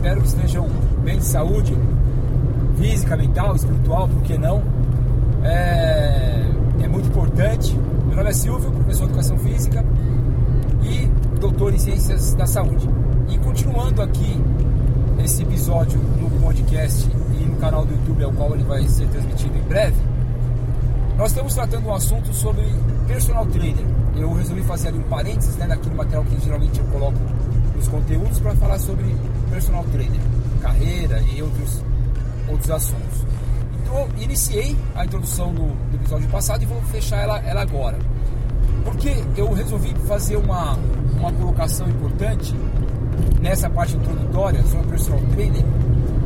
Espero que estejam bem de saúde, física, mental, espiritual, por que não? É, é muito importante. Meu nome é Silvio, professor de Educação Física e doutor em Ciências da Saúde. E continuando aqui esse episódio no podcast e no canal do YouTube, ao qual ele vai ser transmitido em breve, nós estamos tratando um assunto sobre personal trainer. Eu resolvi fazer ali um parênteses né, naquele material que geralmente eu coloco nos conteúdos para falar sobre personal trainer, carreira e outros, outros assuntos. Então, iniciei a introdução do, do episódio passado e vou fechar ela, ela agora. Porque eu resolvi fazer uma, uma colocação importante nessa parte introdutória sobre personal trainer,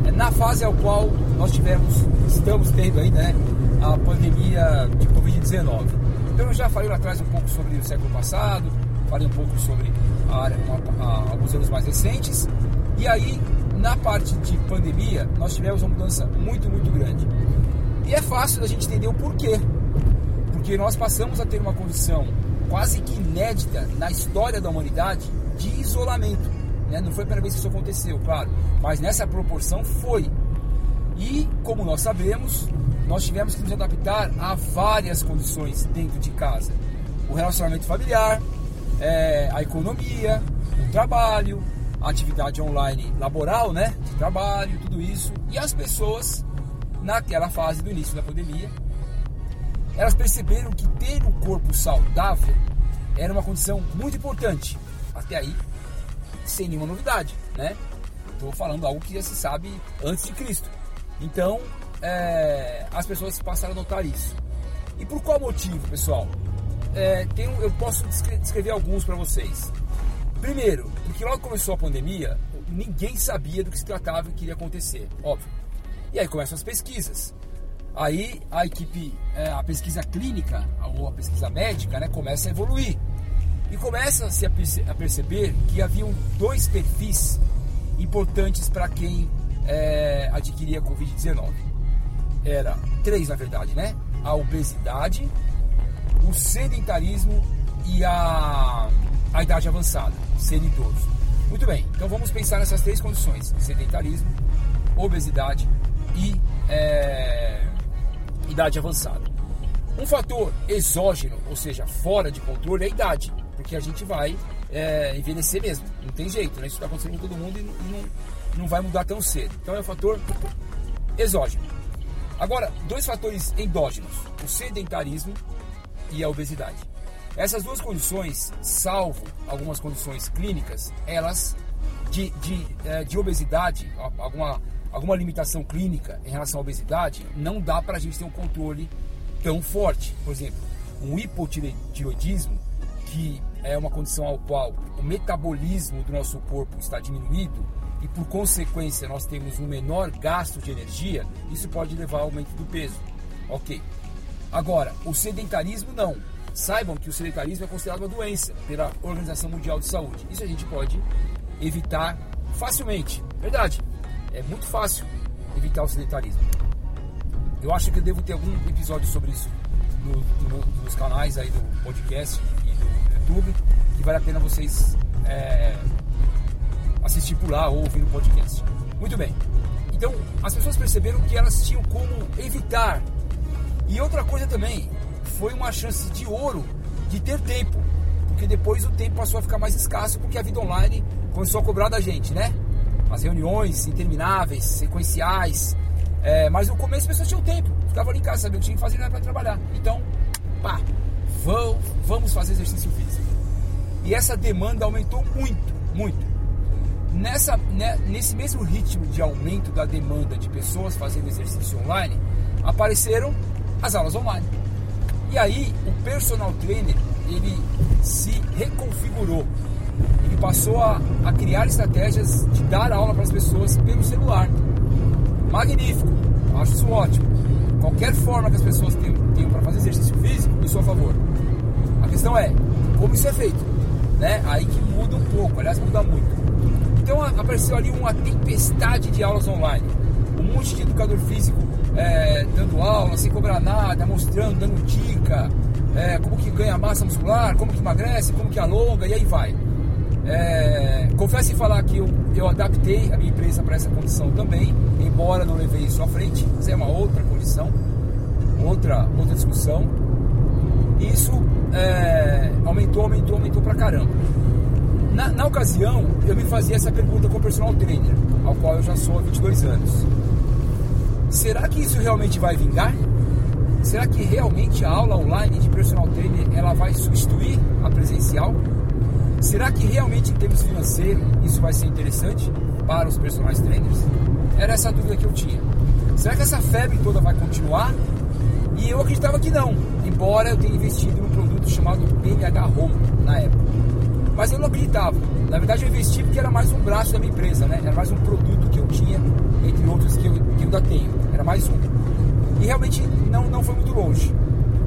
é na fase ao qual nós tivemos, estamos tendo aí, né, a pandemia de Covid-19. Então eu já falei lá atrás um pouco sobre o século passado, falei um pouco sobre a área, a, alguns anos mais recentes, e aí na parte de pandemia nós tivemos uma mudança muito, muito grande. E é fácil da gente entender o porquê. Porque nós passamos a ter uma condição quase que inédita na história da humanidade de isolamento. Né? Não foi a primeira vez que isso aconteceu, claro, mas nessa proporção foi. E, como nós sabemos, nós tivemos que nos adaptar a várias condições dentro de casa: o relacionamento familiar, é, a economia, o trabalho, a atividade online laboral, né, de trabalho, tudo isso, e as pessoas naquela fase do início da pandemia, elas perceberam que ter um corpo saudável era uma condição muito importante. Até aí, sem nenhuma novidade, né? Estou falando algo que já se sabe antes de Cristo. Então, é, as pessoas passaram a notar isso. E por qual motivo, pessoal? É, eu posso descrever alguns para vocês. Primeiro, porque logo começou a pandemia, ninguém sabia do que se tratava e que iria acontecer, óbvio. E aí começam as pesquisas. Aí a equipe, é, a pesquisa clínica ou a pesquisa médica, né, começa a evoluir. E começa-se a perceber que haviam dois perfis importantes para quem é, adquiria Covid-19 era três na verdade, né? A obesidade, o sedentarismo e a, a idade avançada, ser idoso. Muito bem, então vamos pensar nessas três condições: sedentarismo, obesidade e é, idade avançada. Um fator exógeno, ou seja, fora de controle, é a idade, porque a gente vai é, envelhecer mesmo, não tem jeito, né? isso está acontecendo com todo mundo e não, não vai mudar tão cedo. Então é um fator exógeno. Agora, dois fatores endógenos: o sedentarismo e a obesidade. Essas duas condições, salvo algumas condições clínicas, elas de, de, é, de obesidade, alguma, alguma limitação clínica em relação à obesidade, não dá para a gente ter um controle tão forte. Por exemplo, um hipotireoidismo, que é uma condição ao qual o metabolismo do nosso corpo está diminuído, e por consequência nós temos um menor gasto de energia, isso pode levar ao aumento do peso. Ok. Agora, o sedentarismo não. Saibam que o sedentarismo é considerado uma doença pela Organização Mundial de Saúde. Isso a gente pode evitar facilmente. Verdade. É muito fácil evitar o sedentarismo. Eu acho que eu devo ter algum episódio sobre isso no, no, nos canais aí do podcast e do YouTube, que vale a pena vocês é, assistir por lá ou ouvir no podcast. Muito bem. Então, as pessoas perceberam que elas tinham como evitar. E outra coisa também, foi uma chance de ouro de ter tempo. Porque depois o tempo passou a ficar mais escasso porque a vida online começou a cobrar da gente, né? As reuniões intermináveis, sequenciais. É, mas no começo as pessoas tinham tempo. Ficavam ali em casa, sabiam que tinha que fazer nada para trabalhar. Então, pá, vamos fazer exercício físico. E essa demanda aumentou muito, muito. Nessa, né, nesse mesmo ritmo de aumento da demanda de pessoas fazendo exercício online, apareceram as aulas online. E aí o personal trainer ele se reconfigurou. Ele passou a, a criar estratégias de dar aula para as pessoas pelo celular. Magnífico, acho isso ótimo. Qualquer forma que as pessoas tenham, tenham para fazer exercício físico, sou a favor. A questão é como isso é feito. Né? Aí que muda um pouco, aliás, muda muito. Então apareceu ali uma tempestade de aulas online. Um monte de educador físico é, dando aula, sem cobrar nada, mostrando, dando dica, é, como que ganha massa muscular, como que emagrece, como que alonga, e aí vai. É, confesso em falar que eu, eu adaptei a minha empresa para essa condição também, embora não levei isso à frente, isso é uma outra condição, outra, outra discussão. Isso é, aumentou, aumentou, aumentou pra caramba. Na, na, ocasião, eu me fazia essa pergunta com o personal trainer, ao qual eu já sou há 22 anos. Será que isso realmente vai vingar? Será que realmente a aula online de personal trainer ela vai substituir a presencial? Será que realmente em termos financeiros isso vai ser interessante para os personagens trainers? Era essa dúvida que eu tinha. Será que essa febre toda vai continuar? E eu acreditava que não, embora eu tenha investido num produto chamado BNH Home na época. Mas eu não acreditava. Na verdade eu investi porque era mais um braço da minha empresa, né? Era mais um produto que eu tinha, entre outros que eu, que eu ainda tenho. Era mais um. E realmente não, não foi muito longe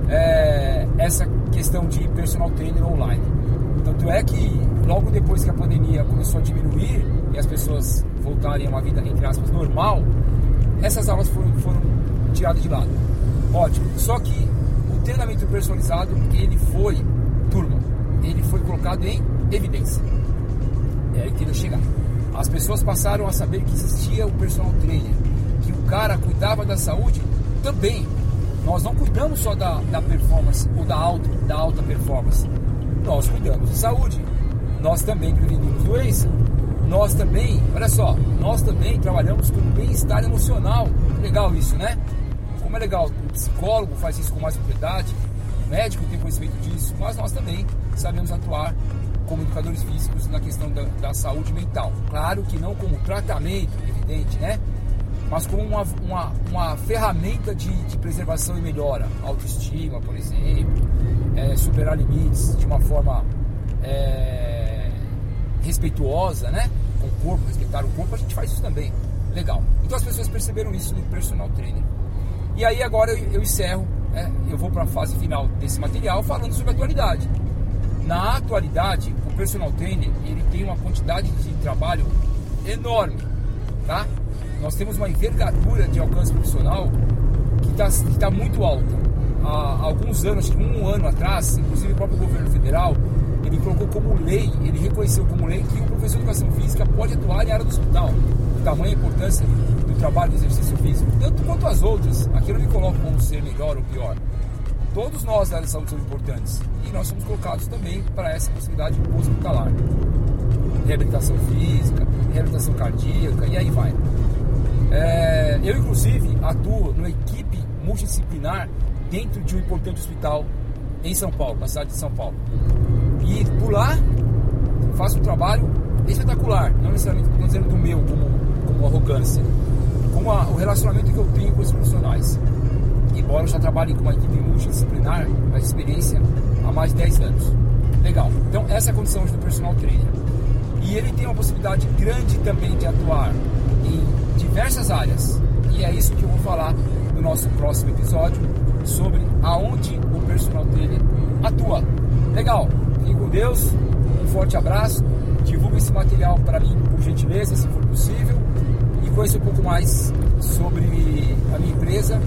é, essa questão de personal trainer online. Tanto é que logo depois que a pandemia começou a diminuir e as pessoas voltarem a uma vida, entre aspas, normal, essas aulas foram, foram tiradas de lado. Ótimo. Só que o treinamento personalizado, ele foi, turma, ele foi colocado em evidência. É aí que ele chegar. As pessoas passaram a saber que existia o personal trainer, que o cara cuidava da saúde também. Nós não cuidamos só da, da performance ou da alta, da alta performance. Nós cuidamos de saúde. Nós também prevenimos doença. Nós também, olha só, nós também trabalhamos com bem-estar emocional. Legal isso, né? Como é legal, o psicólogo faz isso com mais propriedade, médico tem conhecimento disso, mas nós também sabemos atuar como educadores físicos na questão da, da saúde mental. Claro que não como tratamento, evidente, né? mas como uma, uma, uma ferramenta de, de, preservação e melhora. Autoestima, por exemplo, é, superar limites de uma forma é, respeituosa, né? Com o corpo, respeitar o corpo, a gente faz isso também. Legal. Então as pessoas perceberam isso no personal trainer. E aí agora eu, eu encerro, né? eu vou para a fase final desse material falando sobre a atualidade. Na atualidade, o personal trainer ele tem uma quantidade de trabalho enorme, tá? nós temos uma envergadura de alcance profissional que está tá muito alta. Há alguns anos, acho que um ano atrás, inclusive o próprio governo federal, ele colocou como lei, ele reconheceu como lei que o professor de educação física pode atuar em área do hospital. O tamanho e importância do trabalho do exercício físico, tanto quanto as outras. Aqui eu não me coloco como ser melhor ou pior. Todos nós da área de saúde somos importantes e nós somos colocados também para essa possibilidade hospitalar. Reabilitação física, reabilitação cardíaca e aí vai. É, eu, inclusive, atuo numa equipe multidisciplinar dentro de um importante hospital em São Paulo, na cidade de São Paulo. E por lá faço um trabalho espetacular, não necessariamente não dizendo do meu como, como arrogância, como a, o relacionamento que eu tenho com os profissionais. Embora eu já trabalhe com uma equipe multidisciplinar, mas experiência há mais de 10 anos. Legal. Então essa é a condição do personal trainer. E ele tem uma possibilidade grande também de atuar em diversas áreas. E é isso que eu vou falar no nosso próximo episódio sobre aonde o personal trainer atua. Legal, fique com Deus, um forte abraço, divulgue esse material para mim por gentileza, se for possível, e conheça um pouco mais sobre a minha empresa,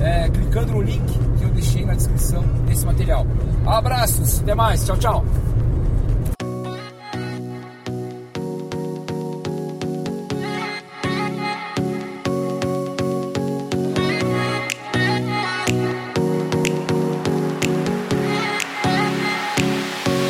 é, clicando no link que eu deixei na descrição desse material. Abraços, até mais, tchau, tchau.